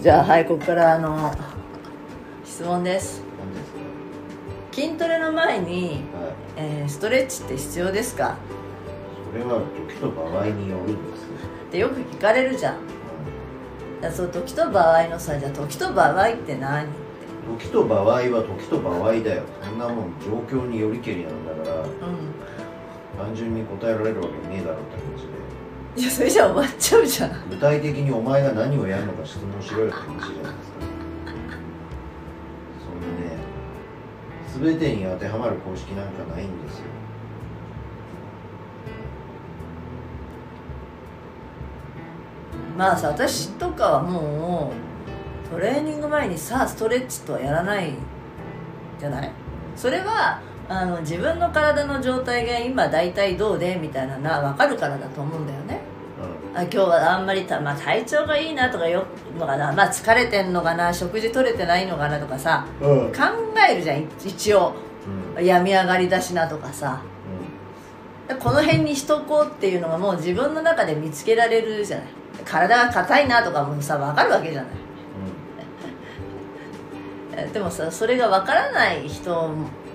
じゃあはいここからあの質問です。筋トレの前に、かはい。えーストレッチって必要ですか？それは時と場合によるんですよ。ってよく聞かれるじゃん。だからそう時と場合のさじゃあ時と場合って何？時と場合は時と場合だよ。そんなもん状況によりけりなんだからう単純に答えられるわけねえだろっていやそれじゃ終わっちゃうじゃん。具体的にお前が何をやるのか質問しろよって話じゃないですかそんなね全てに当てはまる公式なんかないんですよ。まあさ私とかはもうトレーニング前にさあストレッチとはやらないじゃない？それはあの自分の体の状態が今大体どうで？みたいなな分かるからだと思うんだよねあ今日はあんまりた、まあ、体調がいいなとかよのかな、まあ、疲れてんのかな食事取れてないのかなとかさうん。うん考えるじゃん一応。うん。病み上がりだしなとかさ。この辺にしとこうっていうのがもう自分の中で見つけられるじゃない。体が硬いなとかもさ分かるわけじゃない。え でもさそれが分からない人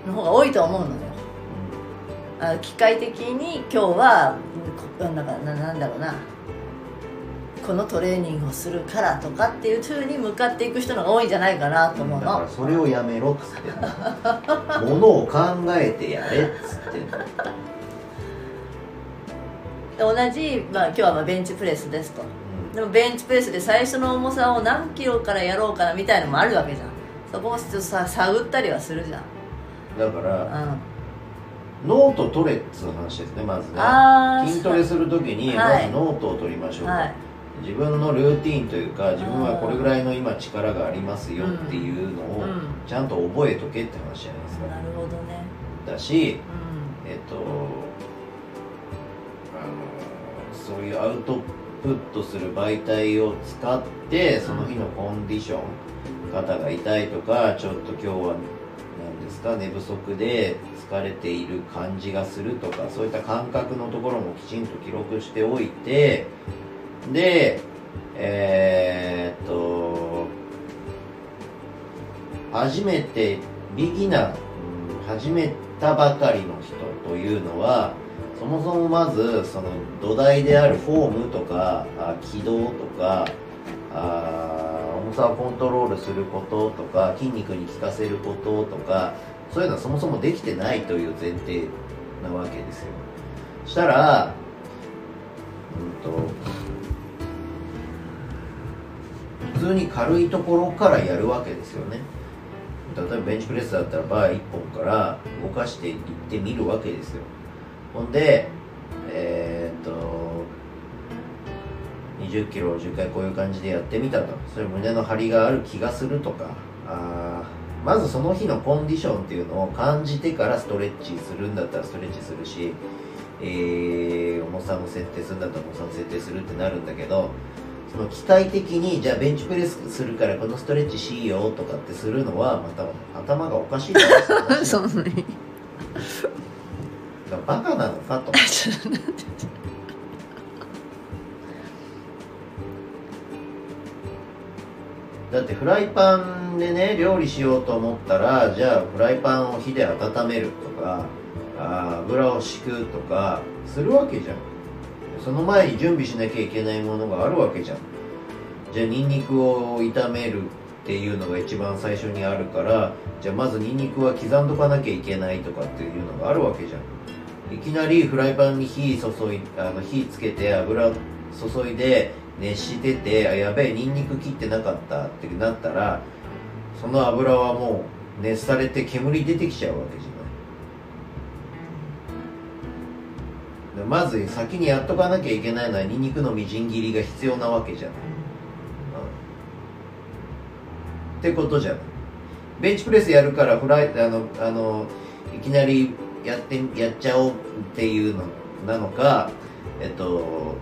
の方が多いと思うのよ。あ機械的に今日はこなんかななんだろうなこのトレーニングをするからとかっていう風に向かっていく人の方が多いんじゃないかなと思うだからのそれをやめろっつってもの。を考えてやれっつって同じ、まあ、今日はまあベンチプレスですとうんでもベンチプレスで最初の重さを何キロからやろうかなみたいのもあるわけじゃん。そこもちょっとさ探ったりはするじゃん。だからうん。ノート取れっつう話ですねまずね。筋トレするときにまはい。ずノートを取りましょうと、はい自分のルーティンというか自分はこれぐらいの今力がありますよっていうのをうん。ちゃんと覚えとけって話じゃないですか。なるほどね。だしうえっとあのそういうアウトプットする媒体を使ってその日のコンディション肩が痛いとかちょっと今日は何ですか寝不足で疲れている感じがするとかそういった感覚のところもきちんと記録しておいてでえーっと初めてビギナー、うん始めたばかりの人というのはそもそもまずその土台であるフォームとかあ軌道とかあ重さをコントロールすることとか筋肉に効かせることとかそういうのはそもそもできてないという前提なわけですよ。したらうんと普通に軽いところからやるわけですよね。例えばベンチプレスだったらバー1本から動かしていってみるわけですよ。ほんでえーっと20キロを10回こういう感じでやってみたと。それ胸の張りがある気がするとか。あまずその日のコンディションっていうのを感じてからストレッチするんだったらストレッチするし、えー重さの設定するんだったら重さの設定するってなるんだけどその機械的にじゃあベンチプレスするからこのストレッチしようとかってするのはまた頭がおかしい そんなに。だからバカなのかと。だってフライパンでね料理しようと思ったらじゃあフライパンを火で温めるとか油を敷くとかするわけじゃんその前に準備しなきゃいけないものがあるわけじゃん。じゃあニンニクを炒めるっていうのが一番最初にあるからじゃあまずニンニクは刻んどかなきゃいけないとかっていうのがあるわけじゃん。いきなりフライパンに火注いあの火つけて油注いで熱しててあやべえニンニク切ってなかったってなったらその油はもう熱されて煙出てきちゃうわけじゃなまず先にやっとかなきゃいけないのはニンニクのみじん切りが必要なわけじゃない、うん、ってことじゃない。ベンチプレスやるからフライあのあのいきなりやってやっちゃおうっていうのなのかえっと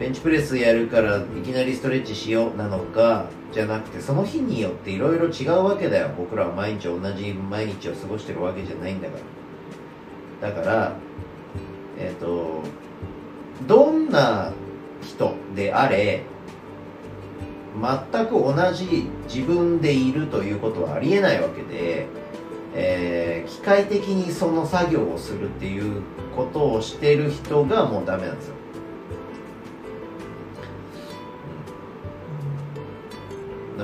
ベンチプレスやるからいきなりストレッチしようなのかじゃなくてその日によっていろいろ違うわけだよ。僕らは毎日同じ毎日を過ごしてるわけじゃないんだから。だからえっ、とどんな人であれ全く同じ自分でいるということはありえないわけで、えー機械的にその作業をするっていうことをしてる人がもうダメなんですよ、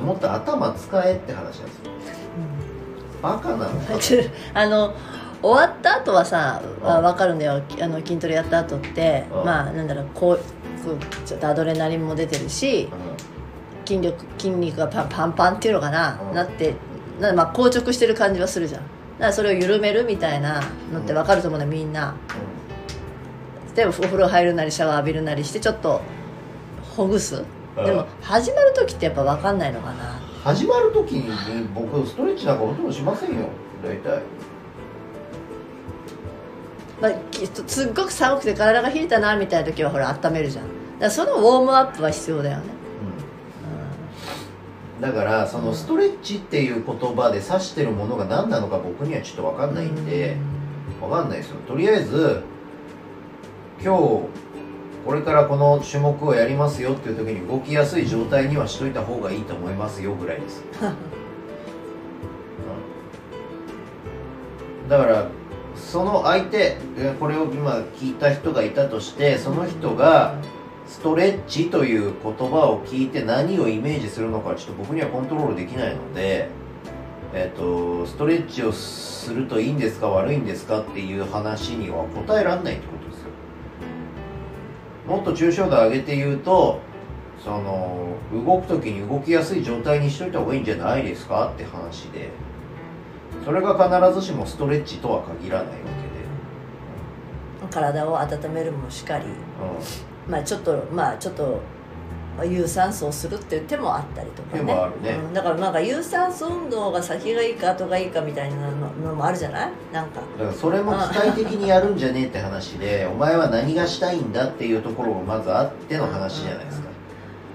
もっと頭使えって話なんですよ。バカなの あの終わった後はさあうん。分かるんだよ。あの筋トレやった後ってうん。まあなんだろうこうこうちょっとアドレナリンも出てるし筋力筋肉がパンパンパンっていうのかな、うん。なってなまあ硬直してる感じはするじゃん。だからそれを緩めるみたいなのって分かると思うんだよみんな。でもお風呂入るなりシャワー浴びるなりしてちょっとほぐす？うん。でも始まる時ってやっぱ分かんないのかな？始まる時に僕ストレッチなんかほとんどしませんよ。大体まあ、きすっごく寒くて体が冷えたなみたいな時はほら温めるじゃん。だからそのウォームアップは必要だよね、だからそのストレッチっていう言葉で指してるものが何なのか僕にはちょっと分かんないんで分かんないですよ。とりあえず今日これからこの種目をやりますよっていう時に動きやすい状態にはしといた方がいいと思いますよぐらいです、うん。だからその相手これを今聞いた人がいたとしてその人がストレッチという言葉を聞いて何をイメージするのかちょっと僕にはコントロールできないので、えっとストレッチをするといいんですか悪いんですかっていう話には答えられないってことですよ。もっと抽象度上げて言うとその動く時に動きやすい状態にしといた方がいいんじゃないですかって話で。それが必ずしもストレッチとは限らないわけで、体を温めるもしかり。うん。まあちょっとまあちょっとまあ有酸素をするっていう手もあったりとかね。手もあるね。うん。だからなんか有酸素運動が先がいいか後がいいかみたいなののもあるじゃない？なんか。だからそれも機械的にやるんじゃねえって話でお前は何がしたいんだっていうところがまずあっての話じゃないですか。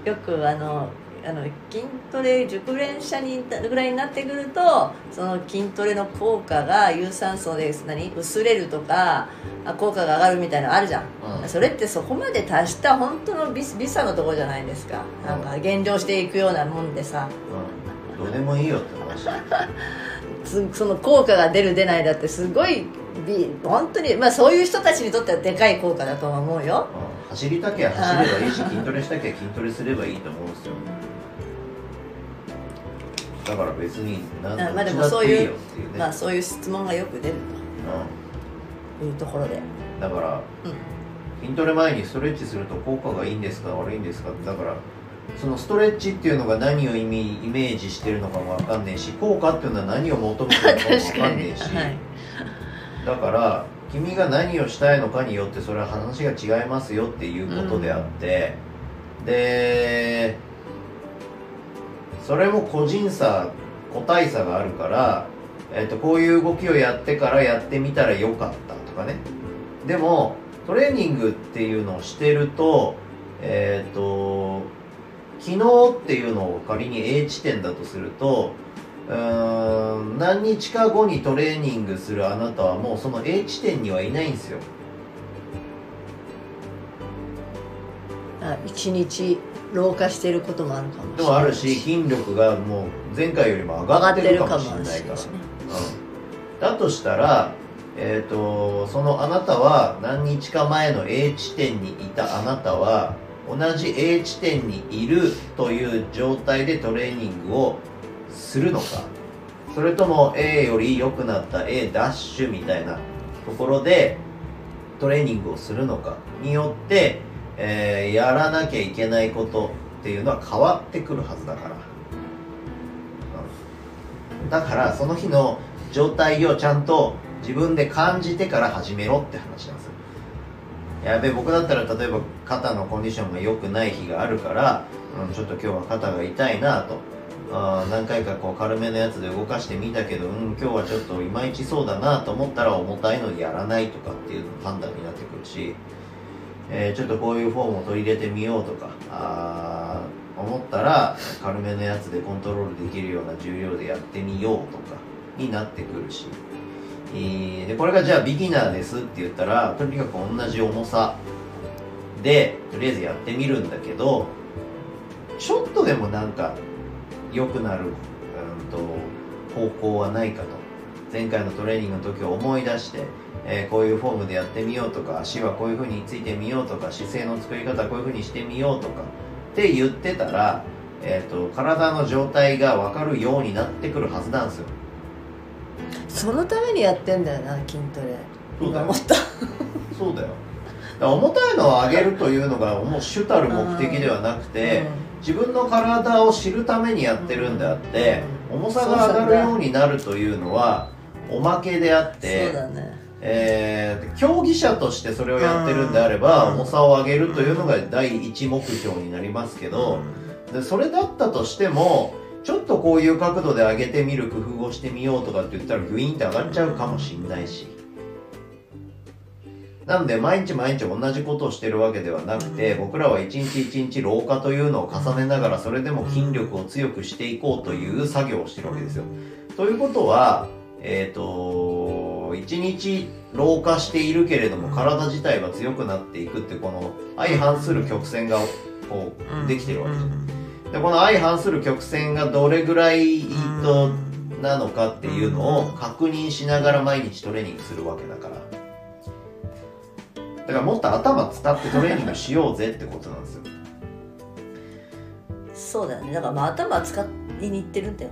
よくあのあの筋トレ熟練者にぐらいになってくるとその筋トレの効果が有酸素で何？薄れるとかあ効果が上がるみたいなのあるじゃん、うん。それってそこまで達した本当の美美さのところじゃないですか。なんか減量していくようなもんでさ。うん、どうでもいいよって話。つその効果が出る出ないだってすごい美本当にまあそういう人たちにとってはでかい効果だとは思うよ。うん。走りたきゃ走ればいいし筋トレしたきゃ筋トレすればいいと思うんですよだから別に何あまあでもそういうよっていうね、まあそういう質問がよく出るうというところで。ん、だからうん。筋トレ前にストレッチすると効果がいいんですか悪いんですかだからそのストレッチっていうのが何を意味イメージしてるのかもわかんねえし効果っていうのは何を求めてるのかもわかんねえし、はい。だから君が何をしたいのかによってそれは話が違いますよっていうことであって、でそれも個人差個体差があるから、えっとこういう動きをやってからやってみたらよかったとかね。でもトレーニングっていうのをしてるとえっ、と昨日っていうのを仮に A 地点だとするとうーん何日か後にトレーニングするあなたはもうその A 地点にはいないんですよ。あ一日老化してることもあるかもしれないでもあるし筋力がもう前回よりも上がってるかもしれないから。ねうん、だとしたら、えー、とそのあなたは何日か前の A 地点にいたあなたは同じ A 地点にいるという状態でトレーニングをするのか。それとも A より良くなった A ダッシュみたいなところでトレーニングをするのかによって、えーやらなきゃいけないことっていうのは変わってくるはずだから、うんだからその日の状態をちゃんと自分で感じてから始めろって話なんですよ。やべ僕だったら例えば肩のコンディションが良くない日があるから、うん、ちょっと今日は肩が痛いなと。あ何回かこう軽めのやつで動かしてみたけど、うん、今日はちょっといまいちそうだなと思ったら重たいのでやらないとかっていう判断になってくるし、えーちょっとこういうフォームを取り入れてみようとかあ思ったら軽めのやつでコントロールできるような重量でやってみようとかになってくるし、えーでこれがじゃあビギナーですって言ったらとにかく同じ重さでとりあえずやってみるんだけどちょっとでもなんか良くなる、うん、と方向はないかと。前回のトレーニングの時を思い出して、えーこういうフォームでやってみようとか足はこういう風についてみようとか姿勢の作り方こういう風にしてみようとかって言ってたら、えー、と体の状態が分かるようになってくるはずなんですよ。そのためにやってんだよな筋トレ。そうだよ。そうだよ。重たいのを上げるというのがもう主たる目的ではなくて、自分の体を知るためにやってるんであって、重さが上がるようになるというのはおまけであっそうて、だねえー競技者としてそれをやってるんであれば、うん。重さを上げるというのが第一目標になりますけど、でそれだったとしてもちょっとこういう角度で上げてみる工夫をしてみようとかって言ったらグイーンって上がっちゃうかもしんないし。なんで毎日毎日同じことをしてるわけではなくて、僕らは一日一日老化というのを重ねながらそれでも筋力を強くしていこうという作業をしてるわけですよ。ということはえっ、と一日老化しているけれども体自体は強くなっていくってこの相反する曲線がこうできてるわけでこの相反する曲線がどれぐらいとなのかっていうのを確認しながら毎日トレーニングするわけだから。だからもっと頭使ってトレーニングしようぜってことなんですよ。そうだよね。だからまあ頭使いに行ってるんだよ。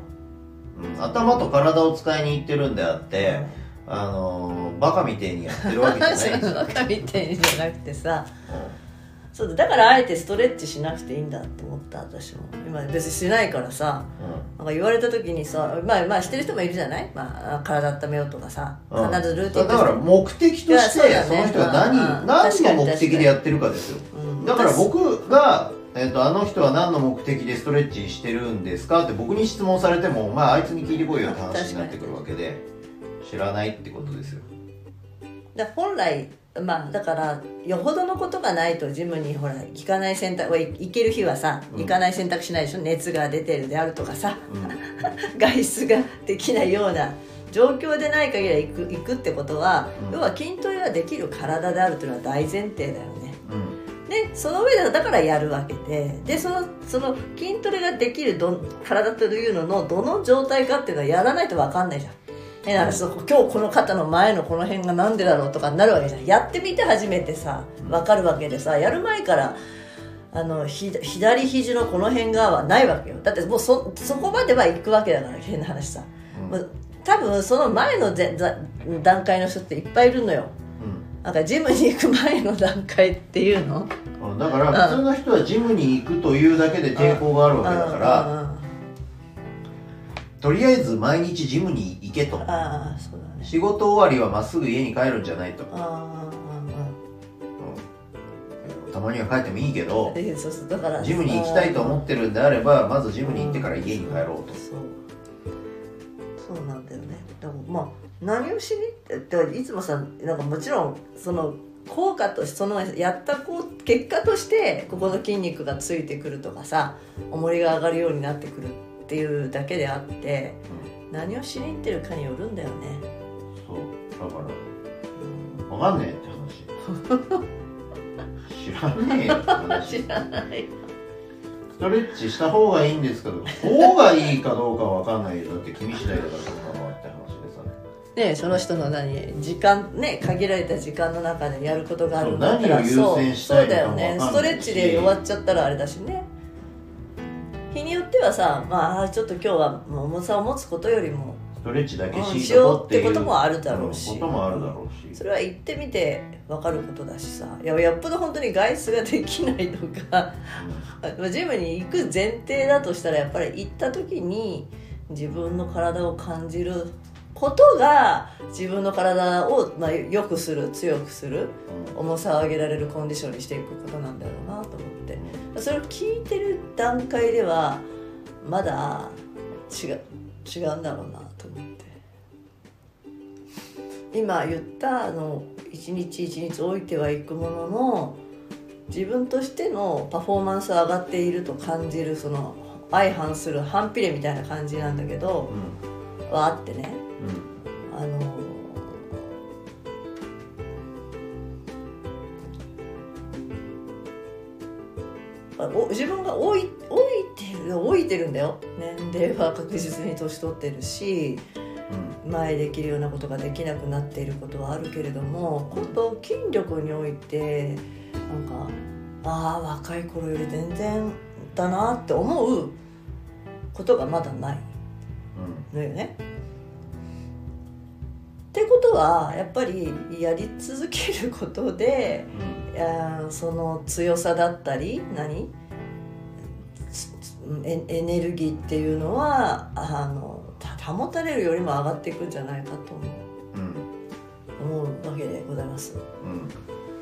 うん。頭と体を使いに行ってるんであって、あのーバカみてえにやってるわけじゃないんですよ、バカみたいじゃなくてさ。そうだだからあえてストレッチしなくていいんだと思った私も。今別にしないからさ。なんか言われた時にさまあまあしてる人もいるじゃない、まあ、体温めようとかさ。うん。必ずルーティンだから目的としてね。その人が何,、うんうん何の目的でやってるかですよ。うん。だから僕が、えー、とあの人は何の目的でストレッチしてるんですかって僕に質問されても、まあ、あいつに聞いてこいよって話になってくるわけで知らないってことですよ。だ本来まあだからよほどのことがないとジムにほら行かない選択行ける日はさうん。行かない選択しないでしょ、熱が出てるであるとかさうん。外出ができないような状況でない限りは行く行くってことは、うん。要は筋トレができる体であるというのは大前提だよね。うん。でその上でだからやるわけででそのその筋トレができるど体というののどの状態かっていうのはやらないと分かんないじゃんえだからそこ今日この肩の前のこの辺がなんでだろうとかになるわけじゃん。やってみて初めてさ分かるわけでさやる前からあのひ左肘のこの辺がはないわけよ。だってもうそそこまでは行くわけだから変な話さ、うん。多分その前のぜざ段階の人っていっぱいいるのよ。なんかジムに行く前の段階っていうの？うんだから普通の人はジムに行くというだけで抵抗があるわけだからうん。うん。うんとりあえず毎日ジムに行けと。ああそうだね。仕事終わりはまっすぐ家に帰るんじゃないと、あうんたまには帰ってもいいけどそうそうだからジムに行きたいと思ってるんであればまずジムに行ってから家に帰ろうと。そうそうなんだよね。でもまあ何をしにっていつもさなんかもちろんその効果としてそのやったこう結果としてここの筋肉がついてくるとかさ重りが上がるようになってくるっていうだけであって何をしに行ってるかによるんだよね、そうだかうん。ら分かんねえって話。知らねえよって話。知らない。ストレッチした方がいいんですけど方がいいかどうかは分かんないよ。だって君次第だからそのままって話ねその人の何時間ね限られた時間の中でやることがあるんだったらそうそうだよね。ストレッチで終わっちゃったらあれだしね日によってはさまあちょっと今日はもう重さを持つことよりもストレッチだけうんししようってこともあるだろうし。こともあるだろうし。それは行ってみて分かることだしさ。いややっぽど本当に外出ができないとか。まあジムに行く前提だとしたらやっぱり行った時に自分の体を感じることが自分の体をまあ良くする強くする重さを上げられるコンディションにしていくことなんだろうなと思って。それを聞いてる段階ではまだ違う違うんだろうなと思って。今言ったあの一日一日置いてはいくものの自分としてのパフォーマンスが上がっていると感じるその相反する反比例みたいな感じなんだけどうん。はあってね。うん。あのお自分が老い老いてるんだよ。年齢は確実に年取ってるし前できるようなことができなくなっていることはあるけれども今度筋力においてなんかああ若い頃より全然だなって思うことがまだないのよね。ってことはやっぱりやり続けることで、うん、その強さだったり何エエネルギーっていうのはあの保たれるよりも上がっていくんじゃないかと思う、うん、思うわけでございます。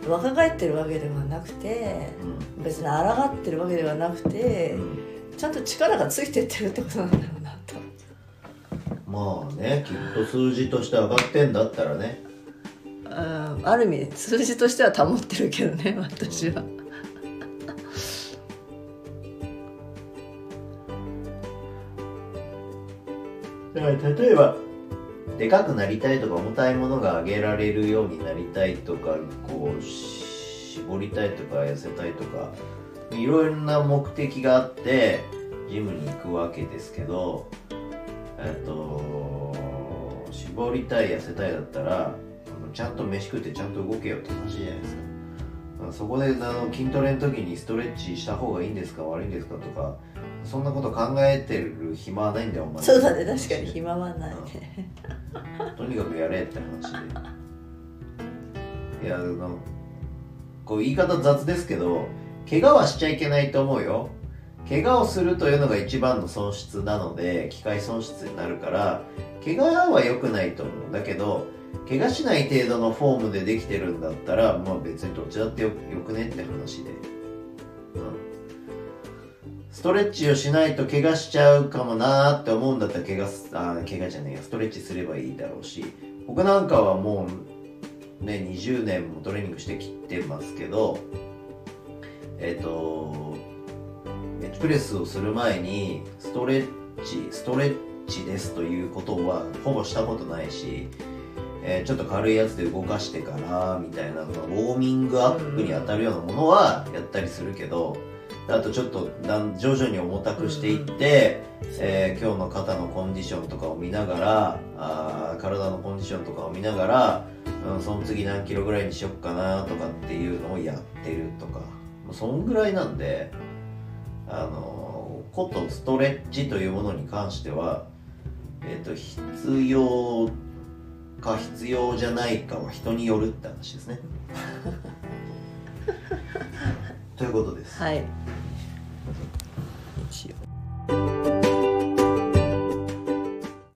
うん、若返ってるわけではなくて、うん、別に抗ってるわけではなくて、ちゃんと力がついてってるってことなんだろうなと。まあねきっと数字として上がってんだったらねあある意味数字としては保ってるけどね私は。例えばでかくなりたいとか重たいものが上げられるようになりたいとかこう絞りたいとか痩せたいとかいろいろな目的があってジムに行くわけですけどえっと絞りたい痩せたいだったらちゃんと飯食ってちゃんと動けよって話じゃないですか。そこであの筋トレの時にストレッチした方がいいんですか？悪いんですか？とかそんなこと考えてる暇はないんだよお前。そうだね確かに暇はないね。とにかくやれって話で。いやあのこう言い方雑ですけど怪我はしちゃいけないと思うよ。怪我をするというのが一番の損失なので機械損失になるから怪我は良くないと思う。だけど怪我しない程度のフォームでできてるんだったらまあ別にどっちだってよくねって話で、うん、ストレッチをしないと怪我しちゃうかもなーって思うんだったら怪我あ怪我じゃねえや。ストレッチすればいいだろうし。僕なんかはもうね20年もトレーニングしてきてますけどえっ、ー、とベンチプレスをする前にストレッチストレッチですということはほぼしたことないしえー、ちょっと軽いやつで動かしてからみたいなウォーミングアップに当たるようなものはやったりするけどあとちょっと徐々に重たくしていって、えー、今日の肩のコンディションとかを見ながらあ体のコンディションとかを見ながら、うん、その次何キロぐらいにしよっかなとかっていうのをやってるとか。そんぐらいなんであのことストレッチというものに関しては、えーと必要か必要じゃないかは人によるって話ですね。ということです。はい